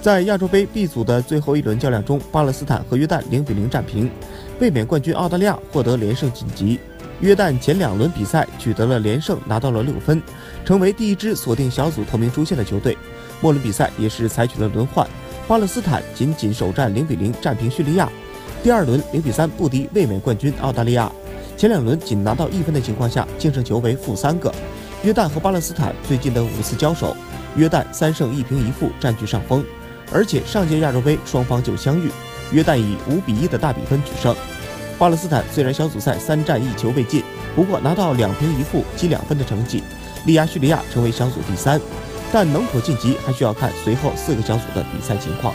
在亚洲杯 B 组的最后一轮较量中，巴勒斯坦和约旦零比零战平，卫冕冠军澳大利亚获得连胜晋级。约旦前两轮比赛取得了连胜，拿到了六分，成为第一支锁定小组头名出线的球队。末轮比赛也是采取了轮换，巴勒斯坦仅仅首战零比零战平叙利亚，第二轮零比三不敌卫冕冠军澳大利亚。前两轮仅拿到一分的情况下，净胜球为负三个。约旦和巴勒斯坦最近的五次交手，约旦三胜一平一负占据上风。而且上届亚洲杯双方就相遇，约旦以五比一的大比分取胜。巴勒斯坦虽然小组赛三战一球未进，不过拿到两平一负积两分的成绩，力压叙利亚成为小组第三。但能否晋级还需要看随后四个小组的比赛情况。